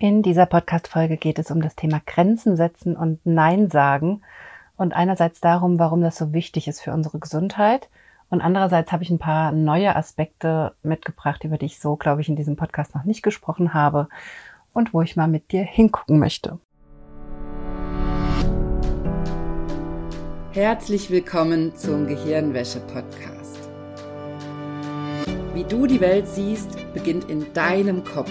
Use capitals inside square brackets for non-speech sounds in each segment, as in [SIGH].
In dieser Podcast-Folge geht es um das Thema Grenzen setzen und Nein sagen und einerseits darum, warum das so wichtig ist für unsere Gesundheit und andererseits habe ich ein paar neue Aspekte mitgebracht, über die ich so, glaube ich, in diesem Podcast noch nicht gesprochen habe und wo ich mal mit dir hingucken möchte. Herzlich willkommen zum Gehirnwäsche-Podcast. Wie du die Welt siehst, beginnt in deinem Kopf.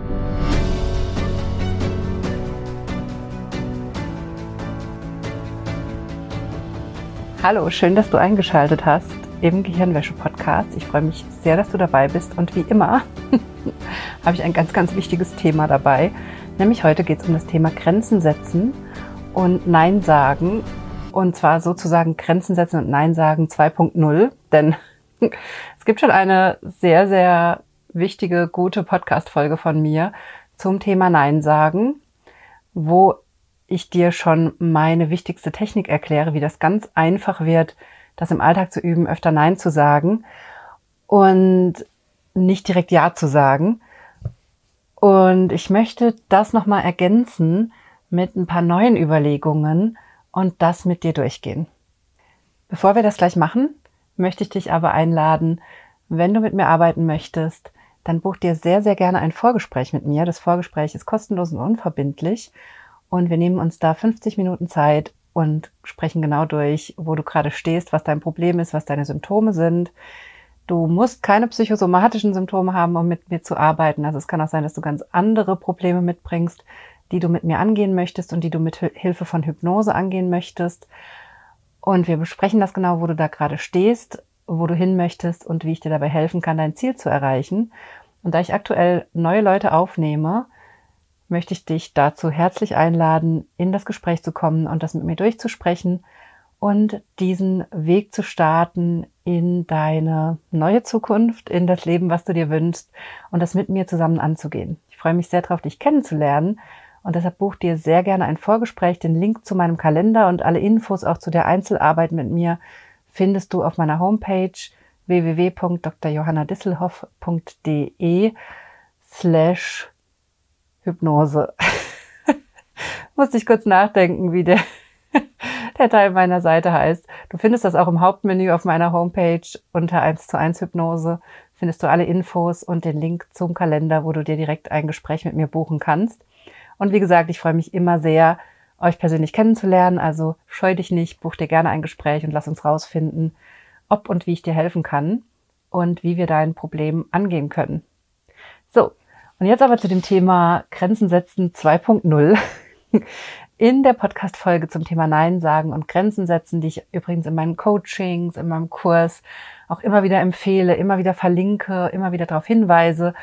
Hallo, schön, dass du eingeschaltet hast im Gehirnwäsche-Podcast. Ich freue mich sehr, dass du dabei bist und wie immer [LAUGHS] habe ich ein ganz, ganz wichtiges Thema dabei. Nämlich heute geht es um das Thema Grenzen setzen und Nein sagen. Und zwar sozusagen Grenzen setzen und Nein sagen 2.0. Denn [LAUGHS] es gibt schon eine sehr, sehr wichtige, gute Podcast-Folge von mir zum Thema Nein sagen, wo ich dir schon meine wichtigste Technik erkläre, wie das ganz einfach wird, das im Alltag zu üben, öfter Nein zu sagen und nicht direkt Ja zu sagen. Und ich möchte das nochmal ergänzen mit ein paar neuen Überlegungen und das mit dir durchgehen. Bevor wir das gleich machen, möchte ich dich aber einladen, wenn du mit mir arbeiten möchtest, dann buch dir sehr, sehr gerne ein Vorgespräch mit mir. Das Vorgespräch ist kostenlos und unverbindlich und wir nehmen uns da 50 Minuten Zeit und sprechen genau durch, wo du gerade stehst, was dein Problem ist, was deine Symptome sind. Du musst keine psychosomatischen Symptome haben, um mit mir zu arbeiten. Also es kann auch sein, dass du ganz andere Probleme mitbringst, die du mit mir angehen möchtest und die du mit Hilfe von Hypnose angehen möchtest. Und wir besprechen das genau, wo du da gerade stehst, wo du hin möchtest und wie ich dir dabei helfen kann, dein Ziel zu erreichen. Und da ich aktuell neue Leute aufnehme, möchte ich dich dazu herzlich einladen, in das Gespräch zu kommen und das mit mir durchzusprechen und diesen Weg zu starten in deine neue Zukunft, in das Leben, was du dir wünschst und das mit mir zusammen anzugehen. Ich freue mich sehr darauf, dich kennenzulernen und deshalb buch dir sehr gerne ein Vorgespräch. Den Link zu meinem Kalender und alle Infos auch zu der Einzelarbeit mit mir findest du auf meiner Homepage www.drjohannadisselhoff.de slash Hypnose. [LAUGHS] Musste ich kurz nachdenken, wie der, [LAUGHS] der Teil meiner Seite heißt. Du findest das auch im Hauptmenü auf meiner Homepage unter 1 zu 1 Hypnose. Findest du alle Infos und den Link zum Kalender, wo du dir direkt ein Gespräch mit mir buchen kannst. Und wie gesagt, ich freue mich immer sehr, euch persönlich kennenzulernen. Also scheu dich nicht, buch dir gerne ein Gespräch und lass uns rausfinden, ob und wie ich dir helfen kann und wie wir dein Problem angehen können. Und jetzt aber zu dem Thema Grenzen setzen 2.0. [LAUGHS] In der Podcast-Folge zum Thema Nein sagen und Grenzen setzen, die ich übrigens in meinen Coachings, in meinem Kurs auch immer wieder empfehle, immer wieder verlinke, immer wieder darauf hinweise.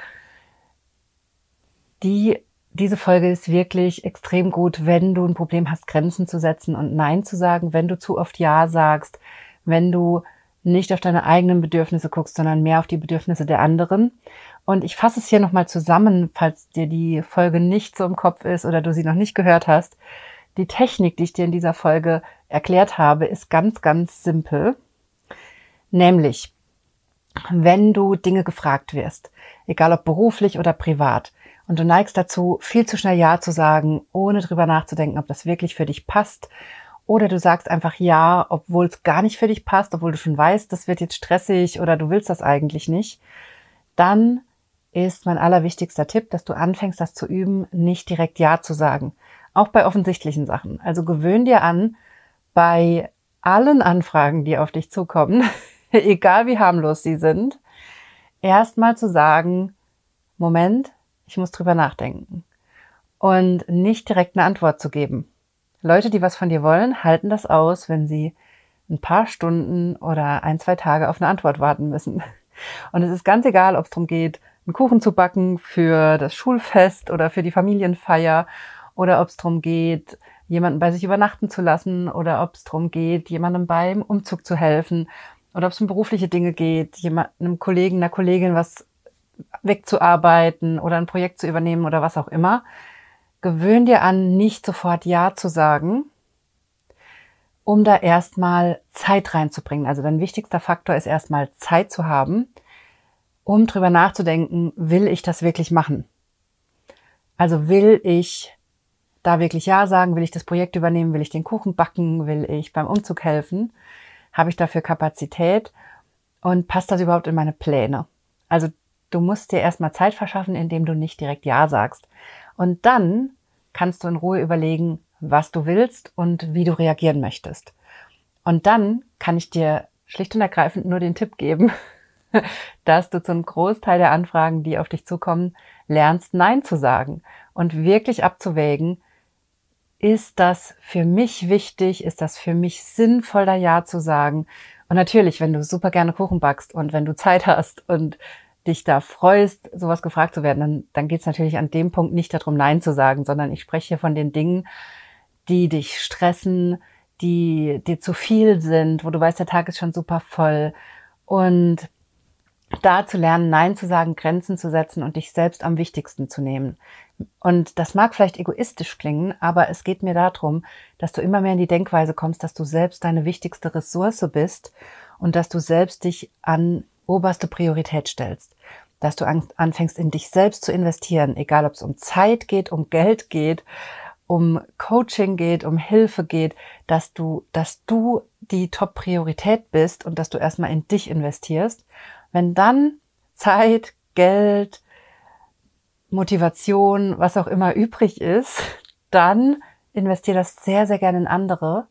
Die, diese Folge ist wirklich extrem gut, wenn du ein Problem hast, Grenzen zu setzen und Nein zu sagen, wenn du zu oft Ja sagst, wenn du nicht auf deine eigenen Bedürfnisse guckst, sondern mehr auf die Bedürfnisse der anderen. Und ich fasse es hier nochmal zusammen, falls dir die Folge nicht so im Kopf ist oder du sie noch nicht gehört hast. Die Technik, die ich dir in dieser Folge erklärt habe, ist ganz, ganz simpel. Nämlich, wenn du Dinge gefragt wirst, egal ob beruflich oder privat, und du neigst dazu, viel zu schnell Ja zu sagen, ohne drüber nachzudenken, ob das wirklich für dich passt, oder du sagst einfach Ja, obwohl es gar nicht für dich passt, obwohl du schon weißt, das wird jetzt stressig oder du willst das eigentlich nicht, dann ist mein allerwichtigster Tipp, dass du anfängst, das zu üben, nicht direkt Ja zu sagen. Auch bei offensichtlichen Sachen. Also gewöhn dir an, bei allen Anfragen, die auf dich zukommen, [LAUGHS] egal wie harmlos sie sind, erstmal zu sagen, Moment, ich muss drüber nachdenken. Und nicht direkt eine Antwort zu geben. Leute, die was von dir wollen, halten das aus, wenn sie ein paar Stunden oder ein, zwei Tage auf eine Antwort warten müssen. [LAUGHS] Und es ist ganz egal, ob es darum geht, einen Kuchen zu backen für das Schulfest oder für die Familienfeier oder ob es darum geht, jemanden bei sich übernachten zu lassen oder ob es darum geht, jemandem beim Umzug zu helfen oder ob es um berufliche Dinge geht, jemandem Kollegen, einer Kollegin was wegzuarbeiten oder ein Projekt zu übernehmen oder was auch immer. Gewöhn dir an, nicht sofort Ja zu sagen, um da erstmal Zeit reinzubringen. Also dein wichtigster Faktor ist erstmal Zeit zu haben, um drüber nachzudenken, will ich das wirklich machen? Also will ich da wirklich Ja sagen? Will ich das Projekt übernehmen? Will ich den Kuchen backen? Will ich beim Umzug helfen? Habe ich dafür Kapazität? Und passt das überhaupt in meine Pläne? Also du musst dir erstmal Zeit verschaffen, indem du nicht direkt Ja sagst. Und dann kannst du in Ruhe überlegen, was du willst und wie du reagieren möchtest. Und dann kann ich dir schlicht und ergreifend nur den Tipp geben, [LAUGHS] dass du zum Großteil der Anfragen, die auf dich zukommen, lernst Nein zu sagen und wirklich abzuwägen, ist das für mich wichtig, ist das für mich sinnvoll, da Ja zu sagen. Und natürlich, wenn du super gerne Kuchen backst und wenn du Zeit hast und dich da freust, sowas gefragt zu werden, dann, dann geht es natürlich an dem Punkt nicht darum, Nein zu sagen, sondern ich spreche hier von den Dingen, die dich stressen, die dir zu viel sind, wo du weißt, der Tag ist schon super voll. Und da zu lernen, Nein zu sagen, Grenzen zu setzen und dich selbst am wichtigsten zu nehmen. Und das mag vielleicht egoistisch klingen, aber es geht mir darum, dass du immer mehr in die Denkweise kommst, dass du selbst deine wichtigste Ressource bist und dass du selbst dich an oberste Priorität stellst. Dass du anfängst, in dich selbst zu investieren, egal ob es um Zeit geht, um Geld geht, um Coaching geht, um Hilfe geht, dass du, dass du die Top-Priorität bist und dass du erstmal in dich investierst. Wenn dann Zeit, Geld, Motivation, was auch immer übrig ist, [LAUGHS] dann investier das sehr, sehr gerne in andere,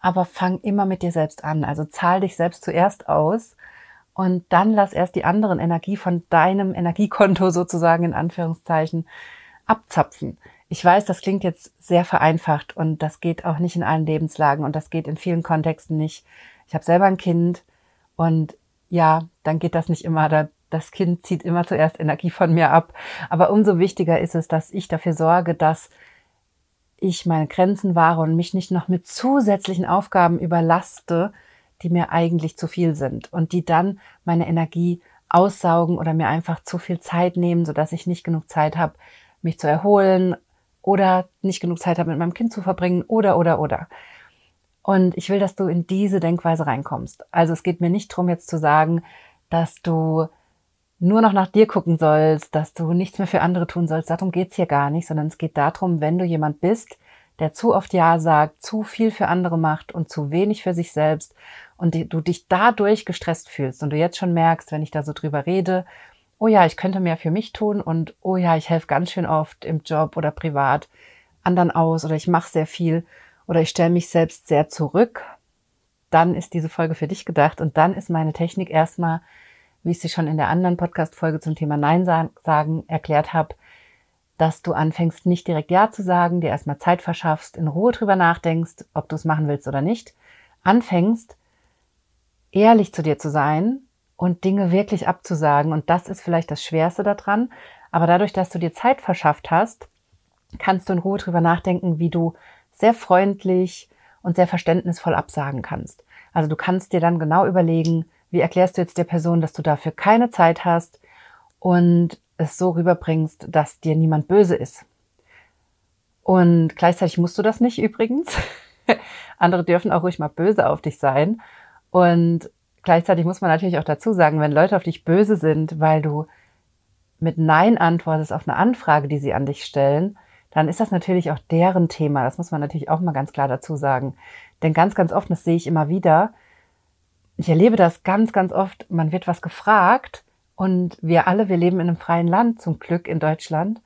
aber fang immer mit dir selbst an. Also zahl dich selbst zuerst aus und dann lass erst die anderen Energie von deinem Energiekonto [LAUGHS] sozusagen in Anführungszeichen abzapfen. Ich weiß, das klingt jetzt sehr vereinfacht und das geht auch nicht in allen Lebenslagen und das geht in vielen Kontexten nicht. Ich habe selber ein Kind und ja, dann geht das nicht immer. Das Kind zieht immer zuerst Energie von mir ab. Aber umso wichtiger ist es, dass ich dafür sorge, dass ich meine Grenzen wahre und mich nicht noch mit zusätzlichen Aufgaben überlaste, die mir eigentlich zu viel sind und die dann meine Energie aussaugen oder mir einfach zu viel Zeit nehmen, sodass ich nicht genug Zeit habe, mich zu erholen oder nicht genug Zeit habe, mit meinem Kind zu verbringen oder, oder, oder. Und ich will, dass du in diese Denkweise reinkommst. Also es geht mir nicht darum, jetzt zu sagen, dass du nur noch nach dir gucken sollst, dass du nichts mehr für andere tun sollst. Darum geht's hier gar nicht, sondern es geht darum, wenn du jemand bist, der zu oft Ja sagt, zu viel für andere macht und zu wenig für sich selbst und du dich dadurch gestresst fühlst und du jetzt schon merkst, wenn ich da so drüber rede, oh ja, ich könnte mehr für mich tun und oh ja, ich helfe ganz schön oft im Job oder privat anderen aus oder ich mache sehr viel oder ich stelle mich selbst sehr zurück, dann ist diese Folge für dich gedacht und dann ist meine Technik erstmal, wie ich sie schon in der anderen Podcast-Folge zum Thema Nein sagen erklärt habe, dass du anfängst, nicht direkt Ja zu sagen, dir erstmal Zeit verschaffst, in Ruhe drüber nachdenkst, ob du es machen willst oder nicht, anfängst, ehrlich zu dir zu sein und Dinge wirklich abzusagen. Und das ist vielleicht das Schwerste daran. Aber dadurch, dass du dir Zeit verschafft hast, kannst du in Ruhe drüber nachdenken, wie du sehr freundlich und sehr verständnisvoll absagen kannst. Also du kannst dir dann genau überlegen, wie erklärst du jetzt der Person, dass du dafür keine Zeit hast und es so rüberbringst, dass dir niemand böse ist. Und gleichzeitig musst du das nicht übrigens. [LAUGHS] Andere dürfen auch ruhig mal böse auf dich sein. Und gleichzeitig muss man natürlich auch dazu sagen, wenn Leute auf dich böse sind, weil du mit Nein antwortest auf eine Anfrage, die sie an dich stellen, dann ist das natürlich auch deren Thema. Das muss man natürlich auch mal ganz klar dazu sagen. Denn ganz, ganz oft, das sehe ich immer wieder, ich erlebe das ganz, ganz oft, man wird was gefragt und wir alle, wir leben in einem freien Land, zum Glück in Deutschland.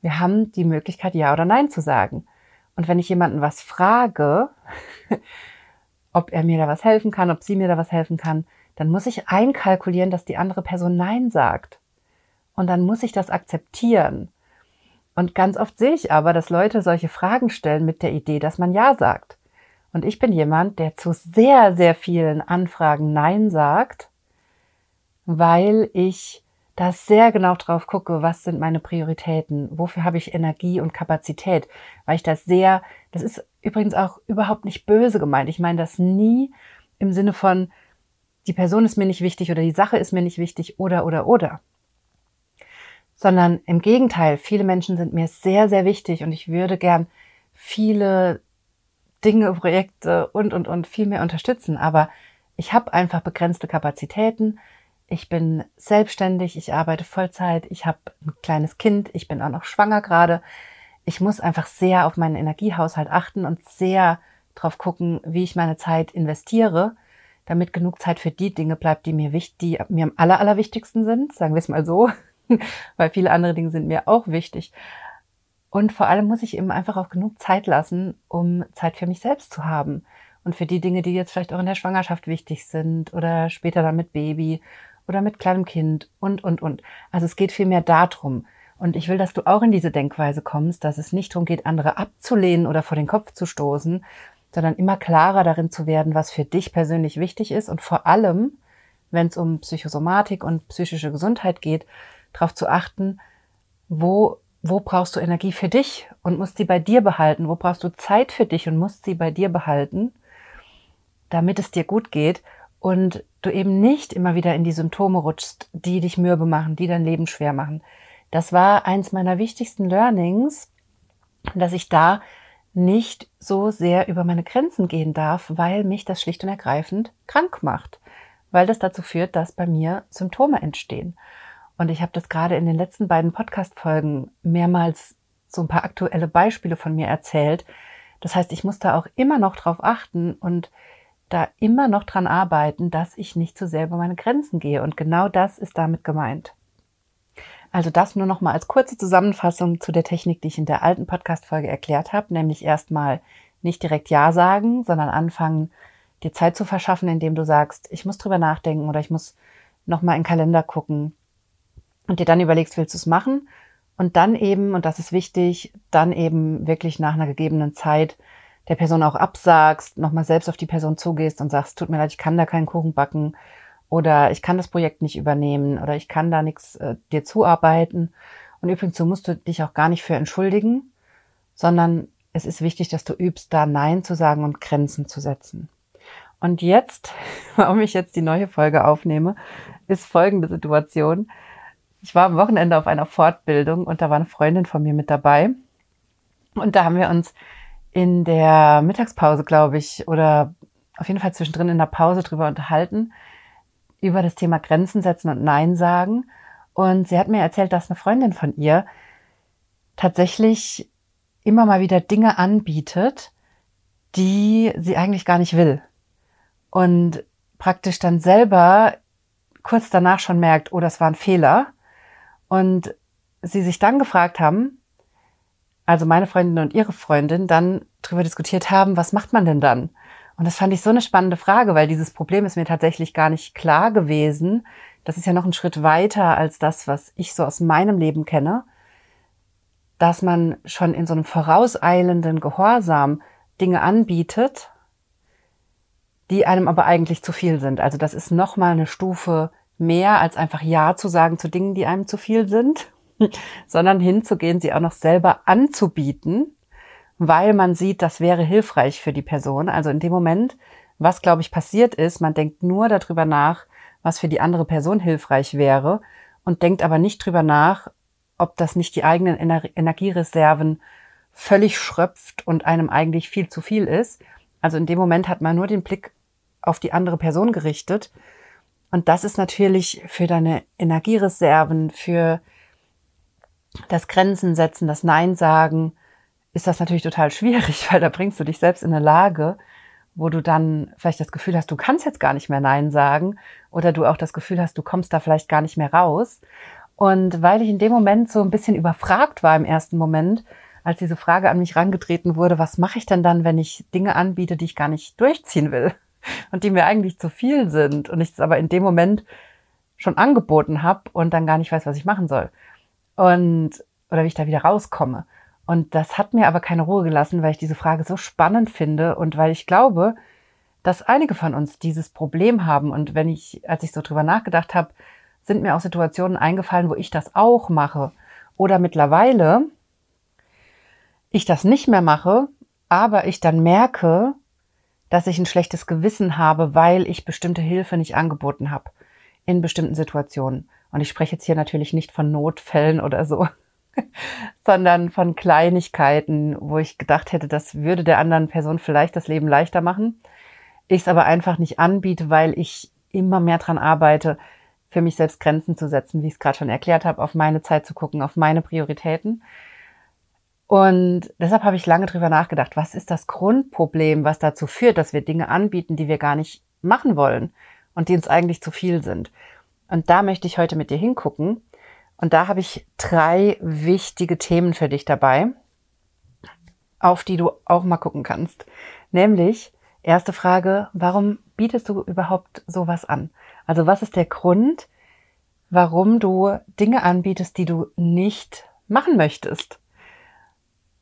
Wir haben die Möglichkeit, Ja oder Nein zu sagen. Und wenn ich jemanden was frage, [LAUGHS] ob er mir da was helfen kann, ob sie mir da was helfen kann, dann muss ich einkalkulieren, dass die andere Person Nein sagt. Und dann muss ich das akzeptieren. Und ganz oft sehe ich aber, dass Leute solche Fragen stellen mit der Idee, dass man Ja sagt. Und ich bin jemand, der zu sehr, sehr vielen Anfragen Nein sagt, weil ich da sehr genau drauf gucke, was sind meine Prioritäten, wofür habe ich Energie und Kapazität, weil ich das sehr, das ist übrigens auch überhaupt nicht böse gemeint. Ich meine das nie im Sinne von, die Person ist mir nicht wichtig oder die Sache ist mir nicht wichtig oder oder oder. Sondern im Gegenteil, viele Menschen sind mir sehr, sehr wichtig und ich würde gern viele Dinge, Projekte und, und, und viel mehr unterstützen. Aber ich habe einfach begrenzte Kapazitäten. Ich bin selbstständig, ich arbeite Vollzeit, ich habe ein kleines Kind, ich bin auch noch schwanger gerade. Ich muss einfach sehr auf meinen Energiehaushalt achten und sehr drauf gucken, wie ich meine Zeit investiere, damit genug Zeit für die Dinge bleibt, die mir wichtig, die mir am aller, allerwichtigsten sind, sagen wir es mal so, [LAUGHS] weil viele andere Dinge sind mir auch wichtig. Und vor allem muss ich eben einfach auch genug Zeit lassen, um Zeit für mich selbst zu haben. Und für die Dinge, die jetzt vielleicht auch in der Schwangerschaft wichtig sind oder später dann mit Baby oder mit kleinem Kind und, und, und. Also es geht vielmehr darum. Und ich will, dass du auch in diese Denkweise kommst, dass es nicht darum geht, andere abzulehnen oder vor den Kopf zu stoßen, sondern immer klarer darin zu werden, was für dich persönlich wichtig ist und vor allem, wenn es um Psychosomatik und psychische Gesundheit geht, darauf zu achten, wo wo brauchst du Energie für dich und musst sie bei dir behalten? Wo brauchst du Zeit für dich und musst sie bei dir behalten, damit es dir gut geht und du eben nicht immer wieder in die Symptome rutschst, die dich mürbe machen, die dein Leben schwer machen. Das war eins meiner wichtigsten Learnings, dass ich da nicht so sehr über meine Grenzen gehen darf, weil mich das schlicht und ergreifend krank macht, weil das dazu führt, dass bei mir Symptome entstehen. Und ich habe das gerade in den letzten beiden Podcast-Folgen mehrmals so ein paar aktuelle Beispiele von mir erzählt. Das heißt, ich muss da auch immer noch drauf achten und da immer noch dran arbeiten, dass ich nicht zu sehr über meine Grenzen gehe. Und genau das ist damit gemeint. Also das nur noch mal als kurze Zusammenfassung zu der Technik, die ich in der alten Podcast-Folge erklärt habe, nämlich erstmal nicht direkt Ja sagen, sondern anfangen, dir Zeit zu verschaffen, indem du sagst, ich muss drüber nachdenken oder ich muss noch mal in den Kalender gucken und dir dann überlegst, willst du es machen? Und dann eben, und das ist wichtig, dann eben wirklich nach einer gegebenen Zeit der Person auch absagst, nochmal selbst auf die Person zugehst und sagst, tut mir leid, ich kann da keinen Kuchen backen oder ich kann das Projekt nicht übernehmen oder ich kann da nichts äh, dir zuarbeiten. Und übrigens, so musst du dich auch gar nicht für entschuldigen, sondern es ist wichtig, dass du übst, da Nein zu sagen und Grenzen zu setzen. Und jetzt, [LAUGHS] warum ich jetzt die neue Folge aufnehme, ist folgende Situation. Ich war am Wochenende auf einer Fortbildung und da war eine Freundin von mir mit dabei. Und da haben wir uns in der Mittagspause, glaube ich, oder auf jeden Fall zwischendrin in der Pause drüber unterhalten, über das Thema Grenzen setzen und Nein sagen. Und sie hat mir erzählt, dass eine Freundin von ihr tatsächlich immer mal wieder Dinge anbietet, die sie eigentlich gar nicht will. Und praktisch dann selber kurz danach schon merkt, oh, das war ein Fehler und sie sich dann gefragt haben, also meine Freundin und ihre Freundin, dann darüber diskutiert haben, was macht man denn dann? Und das fand ich so eine spannende Frage, weil dieses Problem ist mir tatsächlich gar nicht klar gewesen. Das ist ja noch ein Schritt weiter als das, was ich so aus meinem Leben kenne, dass man schon in so einem vorauseilenden Gehorsam Dinge anbietet, die einem aber eigentlich zu viel sind. Also das ist nochmal eine Stufe mehr als einfach Ja zu sagen zu Dingen, die einem zu viel sind, [LAUGHS] sondern hinzugehen, sie auch noch selber anzubieten, weil man sieht, das wäre hilfreich für die Person. Also in dem Moment, was glaube ich passiert ist, man denkt nur darüber nach, was für die andere Person hilfreich wäre und denkt aber nicht drüber nach, ob das nicht die eigenen Ener Energiereserven völlig schröpft und einem eigentlich viel zu viel ist. Also in dem Moment hat man nur den Blick auf die andere Person gerichtet und das ist natürlich für deine Energiereserven, für das Grenzen setzen, das Nein sagen, ist das natürlich total schwierig, [LAUGHS] weil da bringst du dich selbst in eine Lage, wo du dann vielleicht das Gefühl hast, du kannst jetzt gar nicht mehr Nein sagen oder du auch das Gefühl hast, du kommst da vielleicht gar nicht mehr raus. Und weil ich in dem Moment so ein bisschen überfragt war im ersten Moment, als diese Frage an mich rangetreten wurde, was mache ich denn dann, wenn ich Dinge anbiete, die ich gar nicht durchziehen will? Und die mir eigentlich zu viel sind und ich es aber in dem Moment schon angeboten habe und dann gar nicht weiß, was ich machen soll. Und oder wie ich da wieder rauskomme. Und das hat mir aber keine Ruhe gelassen, weil ich diese Frage so spannend finde und weil ich glaube, dass einige von uns dieses Problem haben. Und wenn ich, als ich so drüber nachgedacht habe, sind mir auch Situationen eingefallen, wo ich das auch mache. Oder mittlerweile ich das nicht mehr mache, aber ich dann merke, dass ich ein schlechtes Gewissen habe, weil ich bestimmte Hilfe nicht angeboten habe in bestimmten Situationen. Und ich spreche jetzt hier natürlich nicht von Notfällen oder so, [LAUGHS] sondern von Kleinigkeiten, wo ich gedacht hätte, das würde der anderen Person vielleicht das Leben leichter machen. Ich es aber einfach nicht anbiete, weil ich immer mehr dran arbeite, für mich selbst Grenzen zu setzen, wie ich es gerade schon erklärt habe, auf meine Zeit zu gucken, auf meine Prioritäten. Und deshalb habe ich lange drüber nachgedacht, was ist das Grundproblem, was dazu führt, dass wir Dinge anbieten, die wir gar nicht machen wollen und die uns eigentlich zu viel sind. Und da möchte ich heute mit dir hingucken. Und da habe ich drei wichtige Themen für dich dabei, auf die du auch mal gucken kannst. Nämlich, erste Frage, warum bietest du überhaupt sowas an? Also was ist der Grund, warum du Dinge anbietest, die du nicht machen möchtest?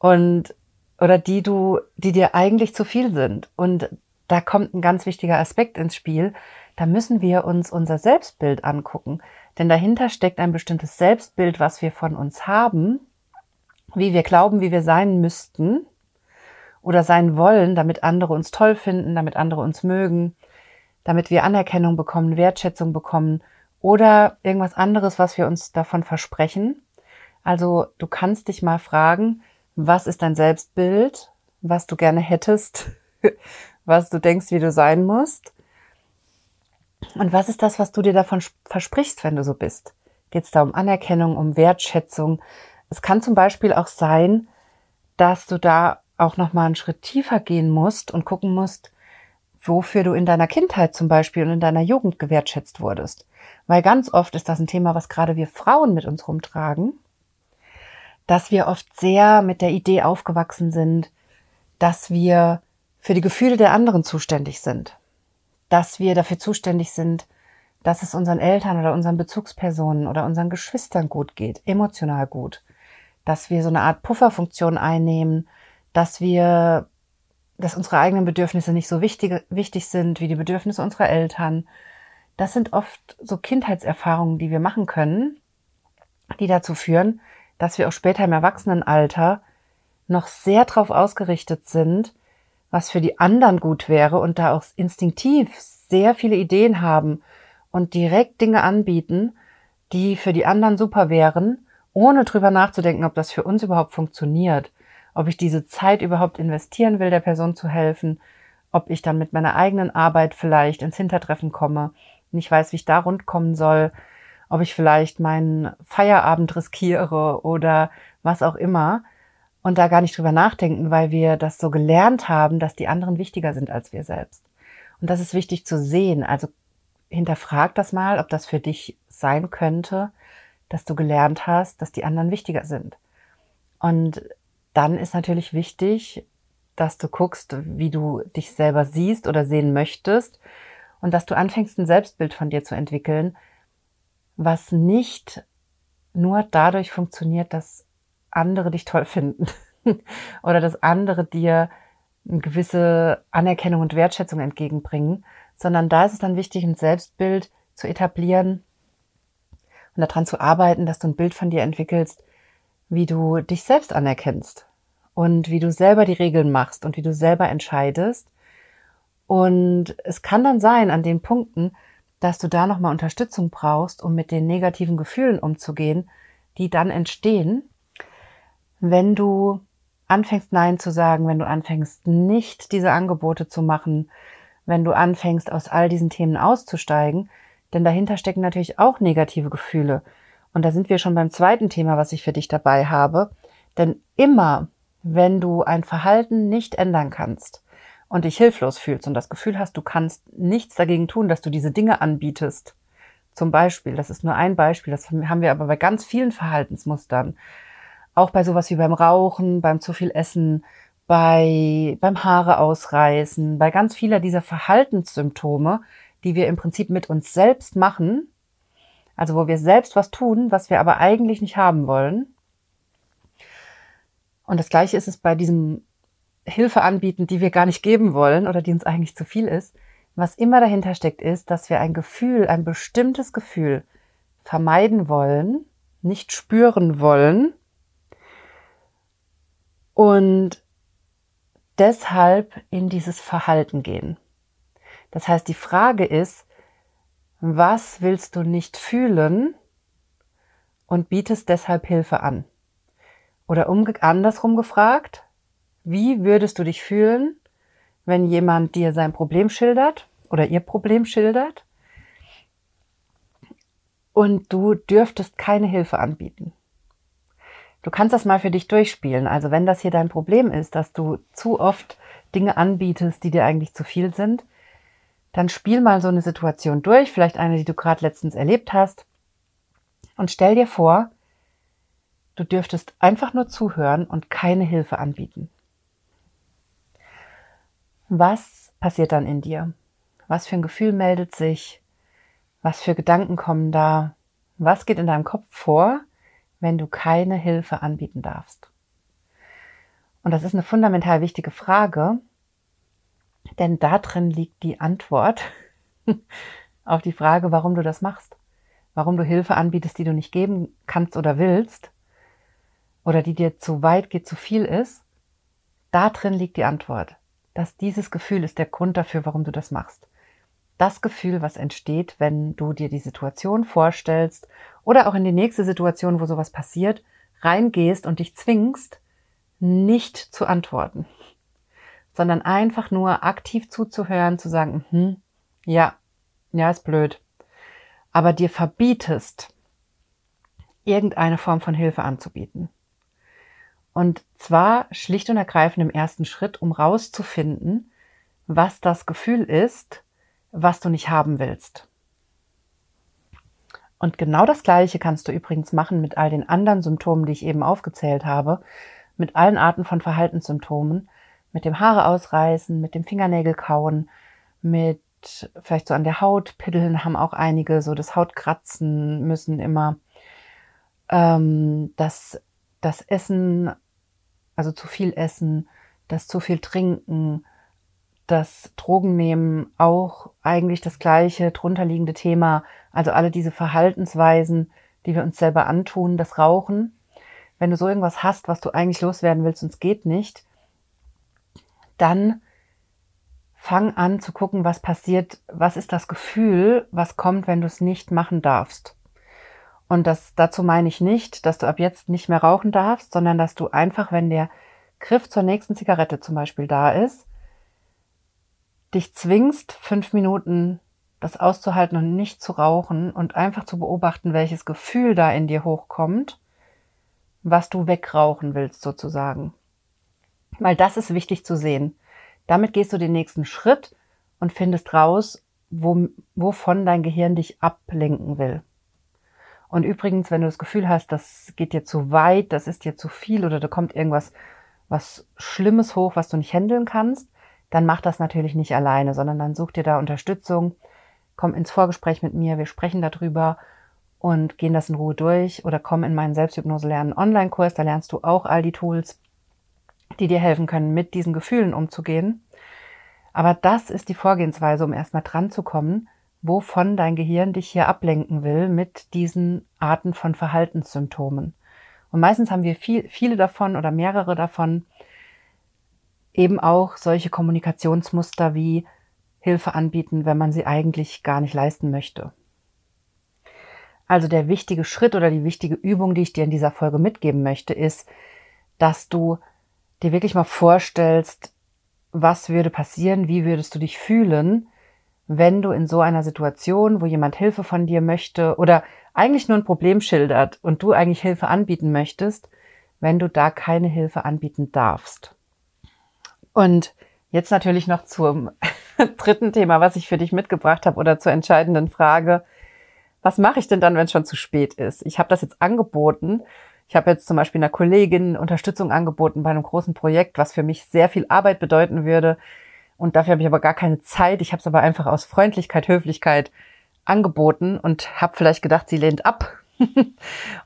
Und, oder die du, die dir eigentlich zu viel sind. Und da kommt ein ganz wichtiger Aspekt ins Spiel. Da müssen wir uns unser Selbstbild angucken. Denn dahinter steckt ein bestimmtes Selbstbild, was wir von uns haben, wie wir glauben, wie wir sein müssten oder sein wollen, damit andere uns toll finden, damit andere uns mögen, damit wir Anerkennung bekommen, Wertschätzung bekommen oder irgendwas anderes, was wir uns davon versprechen. Also du kannst dich mal fragen, was ist dein Selbstbild, was du gerne hättest, [LAUGHS] was du denkst, wie du sein musst und was ist das, was du dir davon versprichst, wenn du so bist? Geht es da um Anerkennung, um Wertschätzung? Es kann zum Beispiel auch sein, dass du da auch noch mal einen Schritt tiefer gehen musst und gucken musst, wofür du in deiner Kindheit zum Beispiel und in deiner Jugend gewertschätzt wurdest. Weil ganz oft ist das ein Thema, was gerade wir Frauen mit uns rumtragen, dass wir oft sehr mit der Idee aufgewachsen sind, dass wir für die Gefühle der anderen zuständig sind dass wir dafür zuständig sind, dass es unseren Eltern oder unseren Bezugspersonen oder unseren Geschwistern gut geht, emotional gut, dass wir so eine Art Pufferfunktion einnehmen, dass wir, dass unsere eigenen Bedürfnisse nicht so wichtig, wichtig sind wie die Bedürfnisse unserer Eltern. Das sind oft so Kindheitserfahrungen, die wir machen können, die dazu führen, dass wir auch später im Erwachsenenalter noch sehr darauf ausgerichtet sind, was für die anderen gut wäre und da auch instinktiv sehr viele Ideen haben und direkt Dinge anbieten, die für die anderen super wären, ohne drüber nachzudenken, ob das für uns überhaupt funktioniert, ob ich diese Zeit überhaupt investieren will, der Person zu helfen, ob ich dann mit meiner eigenen Arbeit vielleicht ins Hintertreffen komme, nicht weiß, wie ich da rund kommen soll, ob ich vielleicht meinen Feierabend riskiere oder was auch immer und da gar nicht drüber nachdenken, weil wir das so gelernt haben, dass die anderen wichtiger sind als wir selbst. Und das ist wichtig zu sehen. Also hinterfrag das mal, ob das für dich sein könnte, dass du gelernt hast, dass die anderen wichtiger sind. Und dann ist natürlich wichtig, dass du guckst, wie du dich selber siehst oder sehen möchtest und dass du anfängst, ein Selbstbild von dir zu entwickeln, was nicht nur dadurch funktioniert, dass andere dich toll finden [LAUGHS] oder dass andere dir eine gewisse Anerkennung und Wertschätzung entgegenbringen, sondern da ist es dann wichtig, ein Selbstbild zu etablieren und daran zu arbeiten, dass du ein Bild von dir entwickelst, wie du dich selbst anerkennst und wie du selber die Regeln machst und wie du selber entscheidest. Und es kann dann sein an den Punkten, dass du da nochmal Unterstützung brauchst, um mit den negativen Gefühlen umzugehen, die dann entstehen, wenn du anfängst Nein zu sagen, wenn du anfängst nicht diese Angebote zu machen, wenn du anfängst aus all diesen Themen auszusteigen, denn dahinter stecken natürlich auch negative Gefühle. Und da sind wir schon beim zweiten Thema, was ich für dich dabei habe. Denn immer, wenn du ein Verhalten nicht ändern kannst und dich hilflos fühlst und das Gefühl hast, du kannst nichts dagegen tun, dass du diese Dinge anbietest, zum Beispiel, das ist nur ein Beispiel, das haben wir aber bei ganz vielen Verhaltensmustern, auch bei sowas wie beim Rauchen, beim zu viel Essen, bei, beim Haare ausreißen, bei ganz vieler dieser Verhaltenssymptome, die wir im Prinzip mit uns selbst machen, also wo wir selbst was tun, was wir aber eigentlich nicht haben wollen. Und das gleiche ist es bei diesem Hilfe anbieten, die wir gar nicht geben wollen oder die uns eigentlich zu viel ist. Was immer dahinter steckt, ist, dass wir ein Gefühl, ein bestimmtes Gefühl vermeiden wollen, nicht spüren wollen und deshalb in dieses Verhalten gehen. Das heißt, die Frage ist, was willst du nicht fühlen und bietest deshalb Hilfe an? Oder andersrum gefragt, wie würdest du dich fühlen, wenn jemand dir sein Problem schildert oder ihr Problem schildert und du dürftest keine Hilfe anbieten? Du kannst das mal für dich durchspielen. Also wenn das hier dein Problem ist, dass du zu oft Dinge anbietest, die dir eigentlich zu viel sind, dann spiel mal so eine Situation durch, vielleicht eine, die du gerade letztens erlebt hast, und stell dir vor, du dürftest einfach nur zuhören und keine Hilfe anbieten. Was passiert dann in dir? Was für ein Gefühl meldet sich? Was für Gedanken kommen da? Was geht in deinem Kopf vor, wenn du keine Hilfe anbieten darfst? Und das ist eine fundamental wichtige Frage, denn da drin liegt die Antwort [LAUGHS] auf die Frage, warum du das machst. Warum du Hilfe anbietest, die du nicht geben kannst oder willst oder die dir zu weit geht, zu viel ist. Da drin liegt die Antwort, dass dieses Gefühl ist der Grund dafür, warum du das machst. Das Gefühl, was entsteht, wenn du dir die Situation vorstellst oder auch in die nächste Situation, wo sowas passiert, reingehst und dich zwingst, nicht zu antworten, sondern einfach nur aktiv zuzuhören, zu sagen, hm, ja, ja, ist blöd, aber dir verbietest, irgendeine Form von Hilfe anzubieten. Und zwar schlicht und ergreifend im ersten Schritt, um rauszufinden, was das Gefühl ist, was du nicht haben willst. Und genau das Gleiche kannst du übrigens machen mit all den anderen Symptomen, die ich eben aufgezählt habe, mit allen Arten von Verhaltenssymptomen, mit dem Haare ausreißen, mit dem Fingernägel kauen, mit vielleicht so an der Haut piddeln haben auch einige, so das Hautkratzen müssen immer, ähm, das, das Essen, also zu viel Essen, das zu viel Trinken, das Drogen nehmen, auch eigentlich das gleiche drunterliegende Thema, also alle diese Verhaltensweisen, die wir uns selber antun, das Rauchen. Wenn du so irgendwas hast, was du eigentlich loswerden willst und es geht nicht, dann fang an zu gucken, was passiert, was ist das Gefühl, was kommt, wenn du es nicht machen darfst. Und das, dazu meine ich nicht, dass du ab jetzt nicht mehr rauchen darfst, sondern dass du einfach, wenn der Griff zur nächsten Zigarette zum Beispiel da ist, dich zwingst, fünf Minuten das auszuhalten und nicht zu rauchen und einfach zu beobachten, welches Gefühl da in dir hochkommt, was du wegrauchen willst sozusagen. Weil das ist wichtig zu sehen. Damit gehst du den nächsten Schritt und findest raus, wo, wovon dein Gehirn dich ablenken will. Und übrigens, wenn du das Gefühl hast, das geht dir zu weit, das ist dir zu viel oder da kommt irgendwas, was Schlimmes hoch, was du nicht handeln kannst, dann mach das natürlich nicht alleine, sondern dann such dir da Unterstützung, komm ins Vorgespräch mit mir, wir sprechen darüber und gehen das in Ruhe durch. Oder komm in meinen Selbsthypnose lernen Online-Kurs, da lernst du auch all die Tools, die dir helfen können, mit diesen Gefühlen umzugehen. Aber das ist die Vorgehensweise, um erstmal dran zu kommen, wovon dein Gehirn dich hier ablenken will mit diesen Arten von Verhaltenssymptomen. Und meistens haben wir viel, viele davon oder mehrere davon, eben auch solche Kommunikationsmuster wie Hilfe anbieten, wenn man sie eigentlich gar nicht leisten möchte. Also der wichtige Schritt oder die wichtige Übung, die ich dir in dieser Folge mitgeben möchte, ist, dass du dir wirklich mal vorstellst, was würde passieren, wie würdest du dich fühlen, wenn du in so einer Situation, wo jemand Hilfe von dir möchte oder eigentlich nur ein Problem schildert und du eigentlich Hilfe anbieten möchtest, wenn du da keine Hilfe anbieten darfst. Und jetzt natürlich noch zum [LAUGHS] dritten Thema, was ich für dich mitgebracht habe oder zur entscheidenden Frage. Was mache ich denn dann, wenn es schon zu spät ist? Ich habe das jetzt angeboten. Ich habe jetzt zum Beispiel einer Kollegin Unterstützung angeboten bei einem großen Projekt, was für mich sehr viel Arbeit bedeuten würde. Und dafür habe ich aber gar keine Zeit. Ich habe es aber einfach aus Freundlichkeit, Höflichkeit angeboten und habe vielleicht gedacht, sie lehnt ab [LAUGHS]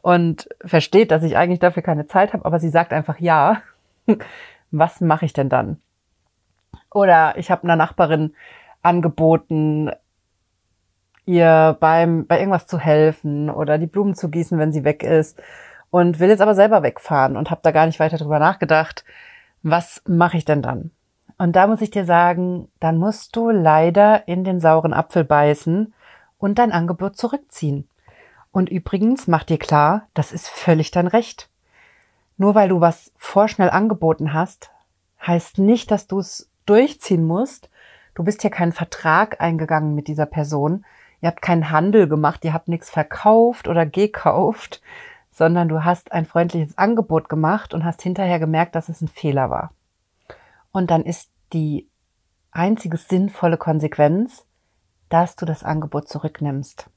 und versteht, dass ich eigentlich dafür keine Zeit habe, aber sie sagt einfach ja [LAUGHS] was mache ich denn dann? Oder ich habe einer Nachbarin angeboten, ihr beim bei irgendwas zu helfen oder die Blumen zu gießen, wenn sie weg ist und will jetzt aber selber wegfahren und habe da gar nicht weiter drüber nachgedacht, was mache ich denn dann? Und da muss ich dir sagen, dann musst du leider in den sauren Apfel beißen und dein Angebot zurückziehen. Und übrigens, mach dir klar, das ist völlig dein Recht. Nur weil du was vorschnell angeboten hast, heißt nicht, dass du es durchziehen musst. Du bist hier keinen Vertrag eingegangen mit dieser Person. Ihr habt keinen Handel gemacht, ihr habt nichts verkauft oder gekauft, sondern du hast ein freundliches Angebot gemacht und hast hinterher gemerkt, dass es ein Fehler war. Und dann ist die einzige sinnvolle Konsequenz, dass du das Angebot zurücknimmst.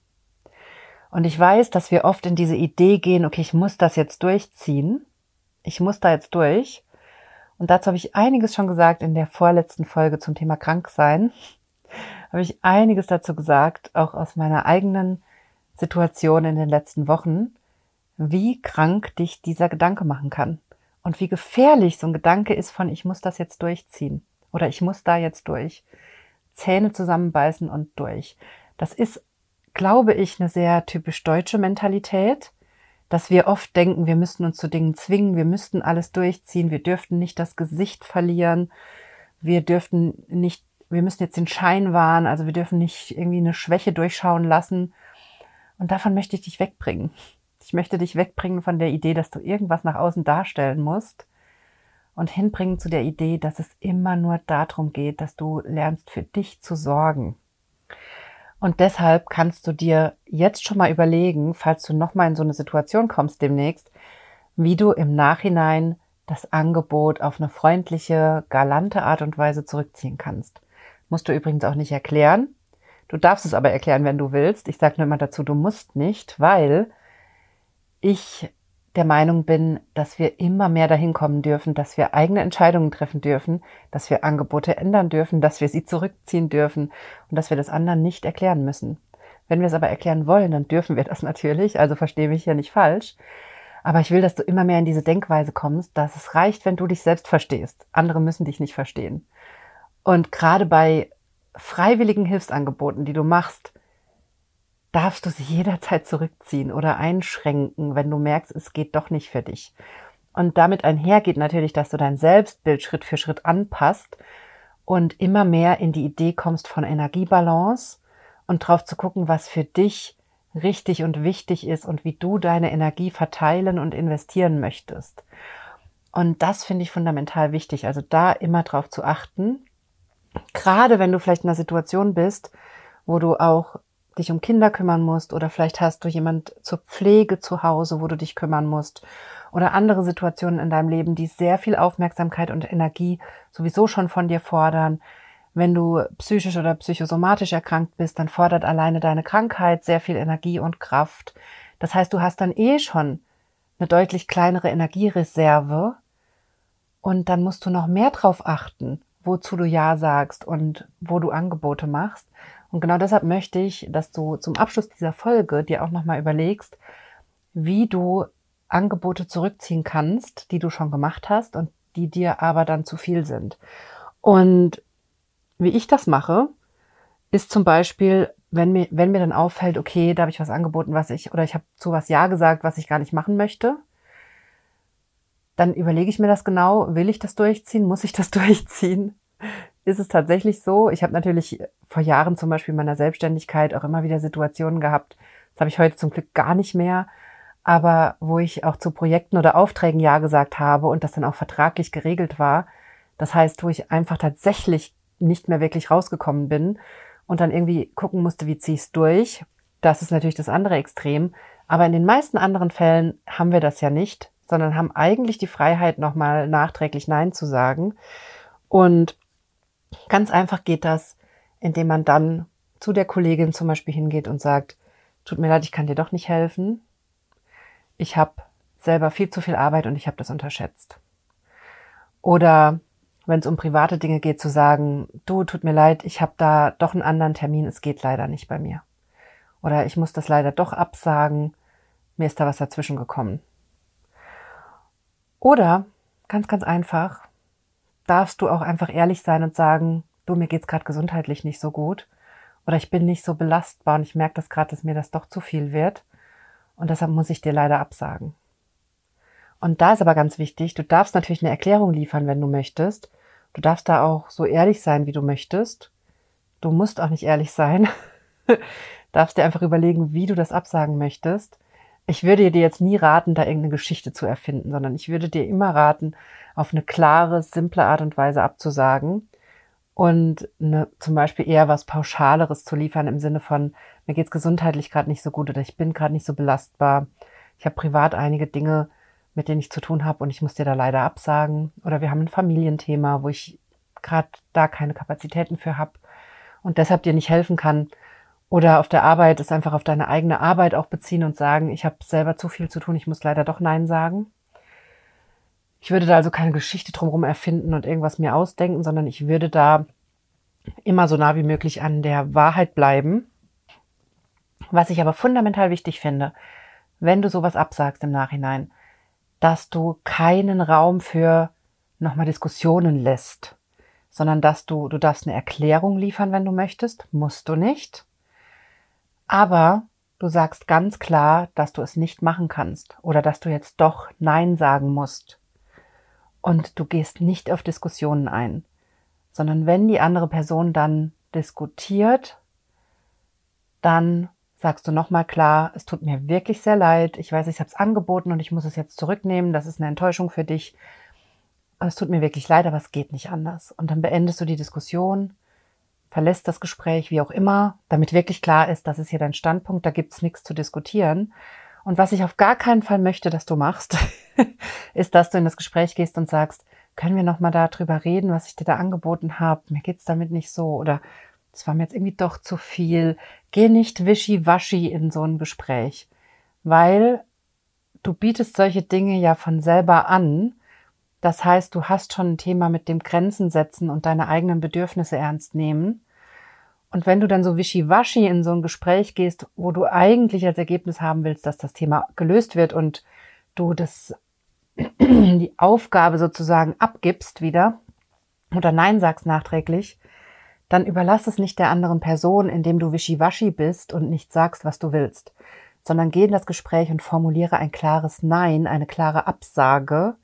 Und ich weiß, dass wir oft in diese Idee gehen, okay, ich muss das jetzt durchziehen. Ich muss da jetzt durch. Und dazu habe ich einiges schon gesagt in der vorletzten Folge zum Thema Kranksein. [LAUGHS] Habe ich einiges dazu gesagt, auch aus meiner eigenen Situation in den letzten Wochen, wie krank dich dieser Gedanke machen kann und wie gefährlich so ein Gedanke ist von ich muss das jetzt durchziehen oder ich muss da jetzt durch. Zähne zusammenbeißen und durch. Das ist, glaube ich, eine sehr typisch deutsche Mentalität, dass wir oft denken, wir müssten uns zu Dingen zwingen, wir müssten alles durchziehen, wir dürften nicht das Gesicht verlieren, wir dürften nicht, wir müssen jetzt den Schein wahren, also wir dürfen nicht irgendwie eine Schwäche durchschauen lassen. Und davon möchte ich dich wegbringen. Ich möchte dich wegbringen von der Idee, dass du irgendwas nach außen darstellen musst und hinbringen zu der Idee, dass es immer nur darum geht, dass du lernst für dich zu sorgen. Und deshalb kannst du dir jetzt schon mal überlegen, falls du nochmal in so eine Situation kommst demnächst, wie du im Nachhinein das Angebot auf eine freundliche, galante Art und Weise zurückziehen kannst. Musst du übrigens auch nicht erklären. Du darfst es aber erklären, wenn du willst. Ich sage nur immer dazu, du musst nicht, weil ich der Meinung bin, dass wir immer mehr dahin kommen dürfen, dass wir eigene Entscheidungen treffen dürfen, dass wir Angebote ändern dürfen, dass wir sie zurückziehen dürfen und dass wir das anderen nicht erklären müssen. Wenn wir es aber erklären wollen, dann dürfen wir das [LAUGHS] natürlich, also verstehe mich hier nicht falsch. Aber ich will, dass du immer mehr in diese Denkweise kommst, dass es reicht, wenn du dich selbst verstehst. Andere müssen dich nicht verstehen. Und gerade bei freiwilligen Hilfsangeboten, die du machst, darfst du sie jederzeit zurückziehen oder einschränken, wenn du merkst, es geht doch nicht für dich. Und damit einhergeht natürlich, dass du dein Selbstbild Schritt für Schritt anpasst und immer mehr in die Idee kommst von Energiebalance und drauf zu gucken, was für dich richtig und wichtig ist und wie du deine Energie verteilen und investieren möchtest. Und das finde ich fundamental wichtig. Also da immer drauf zu achten. Gerade wenn du vielleicht in einer Situation bist, wo du auch dich um Kinder kümmern musst oder vielleicht hast du jemand zur Pflege zu Hause, wo du dich kümmern musst oder andere Situationen in deinem Leben, die sehr viel Aufmerksamkeit und Energie sowieso schon von dir fordern. Wenn du psychisch oder psychosomatisch erkrankt bist, dann fordert alleine deine Krankheit sehr viel Energie und Kraft. Das heißt, du hast dann eh schon eine deutlich kleinere Energiereserve und dann musst du noch mehr drauf achten, wozu du Ja sagst und wo du Angebote machst. Und genau deshalb möchte ich, dass du zum Abschluss dieser Folge dir auch nochmal überlegst, wie du Angebote zurückziehen kannst, die du schon gemacht hast und die dir aber dann zu viel sind. Und wie ich das mache, ist zum Beispiel, wenn mir, wenn mir dann auffällt, okay, da habe ich was angeboten, was ich, oder ich habe zu was Ja gesagt, was ich gar nicht machen möchte, dann überlege ich mir das genau, will ich das durchziehen, muss ich das [LAUGHS] durchziehen? Ist es tatsächlich so. Ich habe natürlich vor Jahren zum Beispiel in meiner Selbstständigkeit auch immer wieder Situationen gehabt, das habe ich heute zum Glück gar nicht mehr, aber wo ich auch zu Projekten oder Aufträgen Ja gesagt habe und das dann auch vertraglich geregelt war. Das heißt, wo ich einfach tatsächlich nicht mehr wirklich rausgekommen bin und dann irgendwie gucken musste, wie ziehe ich es durch. Das ist natürlich das andere Extrem. Aber in den meisten anderen Fällen haben wir das ja nicht, sondern haben eigentlich die Freiheit, nochmal nachträglich Nein zu sagen. Und Ganz einfach geht das, indem man dann zu der Kollegin zum Beispiel hingeht und sagt, tut mir leid, ich kann dir doch nicht helfen. Ich habe selber viel zu viel Arbeit und ich habe das unterschätzt. Oder wenn es um private Dinge geht, zu sagen, du, tut mir leid, ich habe da doch einen anderen Termin, es geht leider nicht bei mir. Oder ich muss das leider doch absagen, mir ist da was dazwischen gekommen. Oder ganz, ganz einfach, darfst du auch einfach ehrlich sein und sagen, du, mir geht's gerade gesundheitlich nicht so gut oder ich bin nicht so belastbar und ich merke das gerade, dass mir das doch zu viel wird und deshalb muss ich dir leider absagen. Und da ist aber ganz wichtig, du darfst natürlich eine Erklärung liefern, wenn du möchtest Du darfst da auch so ehrlich sein, wie du möchtest. Du musst auch nicht ehrlich sein. [LAUGHS] darfst dir einfach überlegen, wie du das absagen möchtest. Ich würde dir jetzt nie raten, da irgendeine Geschichte zu erfinden, sondern ich würde dir immer raten, auf eine klare, simple Art und Weise abzusagen und eine, zum Beispiel eher was Pauschaleres zu liefern im Sinne von, mir geht's gesundheitlich gerade nicht so gut oder ich bin gerade nicht so belastbar. Ich habe privat einige Dinge, mit denen ich zu tun habe und ich muss dir da leider absagen. Oder wir haben ein Familienthema, wo ich gerade da keine Kapazitäten für habe und deshalb dir nicht helfen kann. Oder auf der Arbeit ist einfach auf deine eigene Arbeit auch beziehen und sagen, ich habe selber zu viel zu tun, ich muss leider doch Nein sagen. Ich würde da also keine Geschichte drumherum erfinden und irgendwas mir ausdenken, sondern ich würde da immer so nah wie möglich an der Wahrheit bleiben. Was ich aber fundamental wichtig finde, wenn du sowas absagst im Nachhinein, dass du keinen Raum für nochmal Diskussionen lässt, sondern dass du, du darfst eine Erklärung liefern, wenn du möchtest, musst du nicht. Aber du sagst ganz klar, dass du es nicht machen kannst oder dass du jetzt doch Nein sagen musst und du gehst nicht auf Diskussionen ein, sondern wenn die andere Person dann diskutiert, dann sagst du nochmal klar, es tut mir wirklich sehr leid, ich weiß, ich habe es angeboten und ich muss es jetzt zurücknehmen, das ist eine Enttäuschung für dich. Es tut mir wirklich leid, aber es geht nicht anders. Und dann beendest du die Diskussion, verlässt das Gespräch, wie auch immer, damit wirklich klar ist, das ist hier dein Standpunkt, da gibt's nichts zu diskutieren. Und was ich auf gar keinen Fall möchte, dass du machst, [LAUGHS] ist, dass du in das Gespräch gehst und sagst, können wir noch mal darüber reden, was ich dir da angeboten habe? Mir geht's damit nicht so oder das war mir jetzt irgendwie doch zu viel. Geh nicht wischiwaschi in so ein Gespräch, weil du bietest solche Dinge ja von selber an. Das heißt, du hast schon ein Thema mit dem Grenzen setzen und deine eigenen Bedürfnisse ernst nehmen. Und wenn du dann so wischiwaschi in so ein Gespräch gehst, wo du eigentlich als Ergebnis haben willst, dass das Thema gelöst wird und du das, [CLEARS THROAT] die Aufgabe sozusagen abgibst wieder oder Nein sagst nachträglich, dann überlass es nicht der anderen Person, indem du wischiwaschi bist und nicht sagst, was du willst, sondern geh in das Gespräch und formuliere ein klares Nein, eine klare Absage,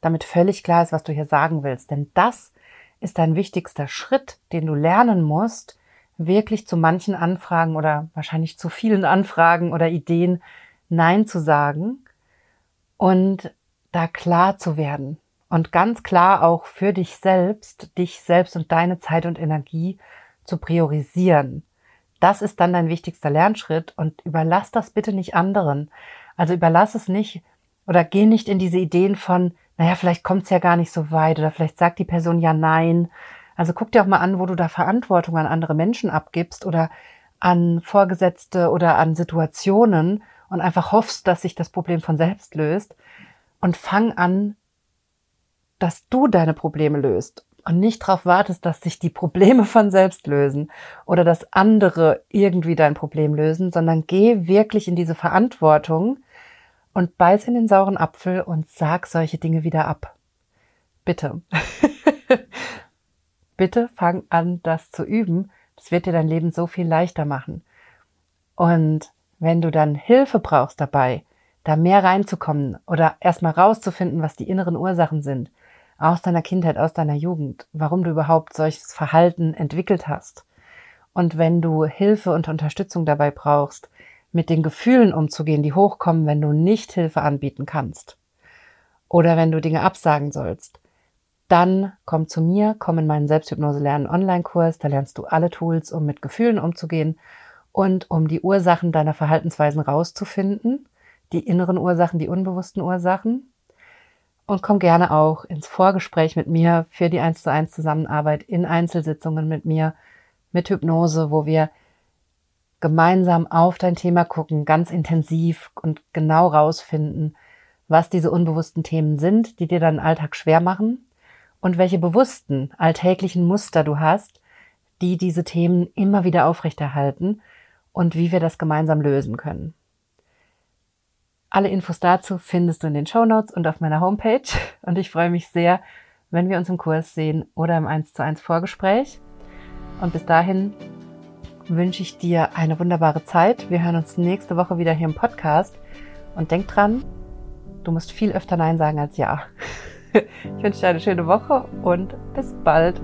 damit völlig klar ist, was du hier sagen willst. Denn das ist dein wichtigster Schritt, den du lernen musst, wirklich zu manchen Anfragen oder wahrscheinlich zu vielen Anfragen oder Ideen Nein zu sagen und da klar zu werden und ganz klar auch für dich selbst, dich selbst und deine Zeit und Energie zu priorisieren. Das ist dann dein wichtigster Lernschritt und überlass das bitte nicht anderen. Also überlass es nicht oder geh nicht in diese Ideen von, naja, vielleicht kommt es ja gar nicht so weit oder vielleicht sagt die Person ja nein. Also guck dir auch mal an, wo du da Verantwortung an andere Menschen abgibst oder an Vorgesetzte oder an Situationen und einfach hoffst, dass sich das Problem von selbst löst. Und fang an, dass du deine Probleme löst und nicht darauf wartest, dass sich die Probleme von selbst lösen oder dass andere irgendwie dein Problem lösen, sondern geh wirklich in diese Verantwortung und beiß in den sauren Apfel und sag solche Dinge wieder ab. Bitte. [LAUGHS] bitte fang an, das zu üben. Das wird dir dein Leben so viel leichter machen. Und wenn du dann Hilfe brauchst dabei, da mehr reinzukommen oder erstmal rauszufinden, was die inneren Ursachen sind, aus deiner Kindheit, aus deiner Jugend, warum du überhaupt solches Verhalten entwickelt hast. Und wenn du Hilfe und Unterstützung dabei brauchst, mit den Gefühlen umzugehen, die hochkommen, wenn du nicht Hilfe anbieten kannst. Oder wenn du Dinge absagen sollst dann komm zu mir, komm in meinen Selbsthypnose lernen Online-Kurs. Da lernst du alle Tools, um mit Gefühlen umzugehen und um die Ursachen deiner Verhaltensweisen rauszufinden, die inneren Ursachen, die unbewussten Ursachen. Und komm gerne auch ins Vorgespräch mit mir für die 1 zu 1 Zusammenarbeit in Einzelsitzungen mit mir, mit Hypnose, wo wir gemeinsam auf dein Thema gucken, ganz intensiv und genau rausfinden, was diese unbewussten Themen sind, die dir deinen Alltag schwer machen und welche bewussten alltäglichen Muster du hast, die diese Themen immer wieder aufrechterhalten und wie wir das gemeinsam lösen können. Alle Infos dazu findest du in den Show Notes und auf meiner Homepage und ich freue mich sehr, wenn wir uns im Kurs sehen oder im 1 zu 1 Vorgespräch. Und bis dahin wünsche ich dir eine wunderbare Zeit. Wir hören uns nächste Woche wieder hier im Podcast und denk dran, du musst viel öfter Nein sagen als Ja. [LAUGHS] Ich wünsche dir eine schöne Woche und bis bald.